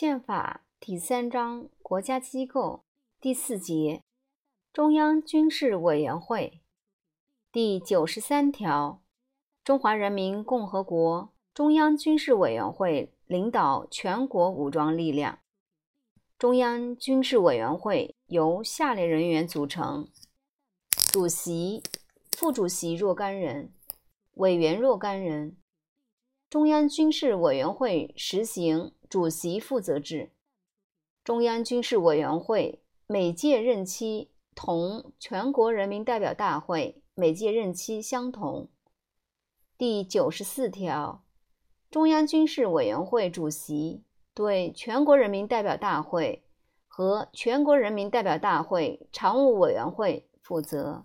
宪法第三章国家机构第四节中央军事委员会第九十三条，中华人民共和国中央军事委员会领导全国武装力量。中央军事委员会由下列人员组成：主席、副主席若干人，委员若干人。中央军事委员会实行主席负责制。中央军事委员会每届任期同全国人民代表大会每届任期相同。第九十四条，中央军事委员会主席对全国人民代表大会和全国人民代表大会常务委员会负责。